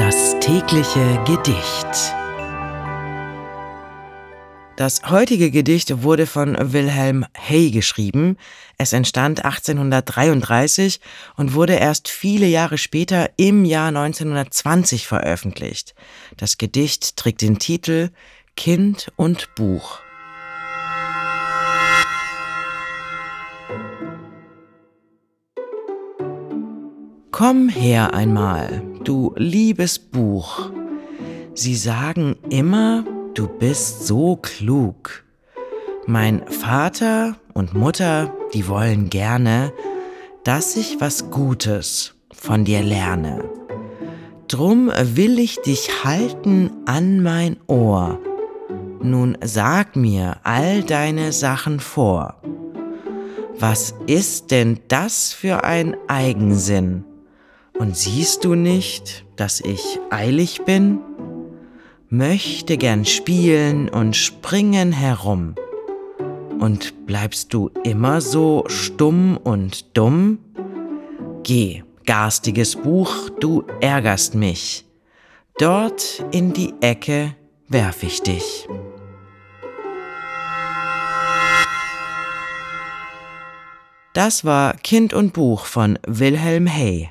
Das tägliche Gedicht. Das heutige Gedicht wurde von Wilhelm Hay geschrieben. Es entstand 1833 und wurde erst viele Jahre später im Jahr 1920 veröffentlicht. Das Gedicht trägt den Titel Kind und Buch. Komm her einmal, du liebes Buch. Sie sagen immer, du bist so klug. Mein Vater und Mutter, die wollen gerne, dass ich was Gutes von dir lerne. Drum will ich dich halten an mein Ohr. Nun sag mir all deine Sachen vor. Was ist denn das für ein Eigensinn? Und siehst du nicht, dass ich eilig bin? Möchte gern spielen und springen herum. Und bleibst du immer so stumm und dumm? Geh, garstiges Buch, du ärgerst mich. Dort in die Ecke werf ich dich. Das war Kind und Buch von Wilhelm Hay.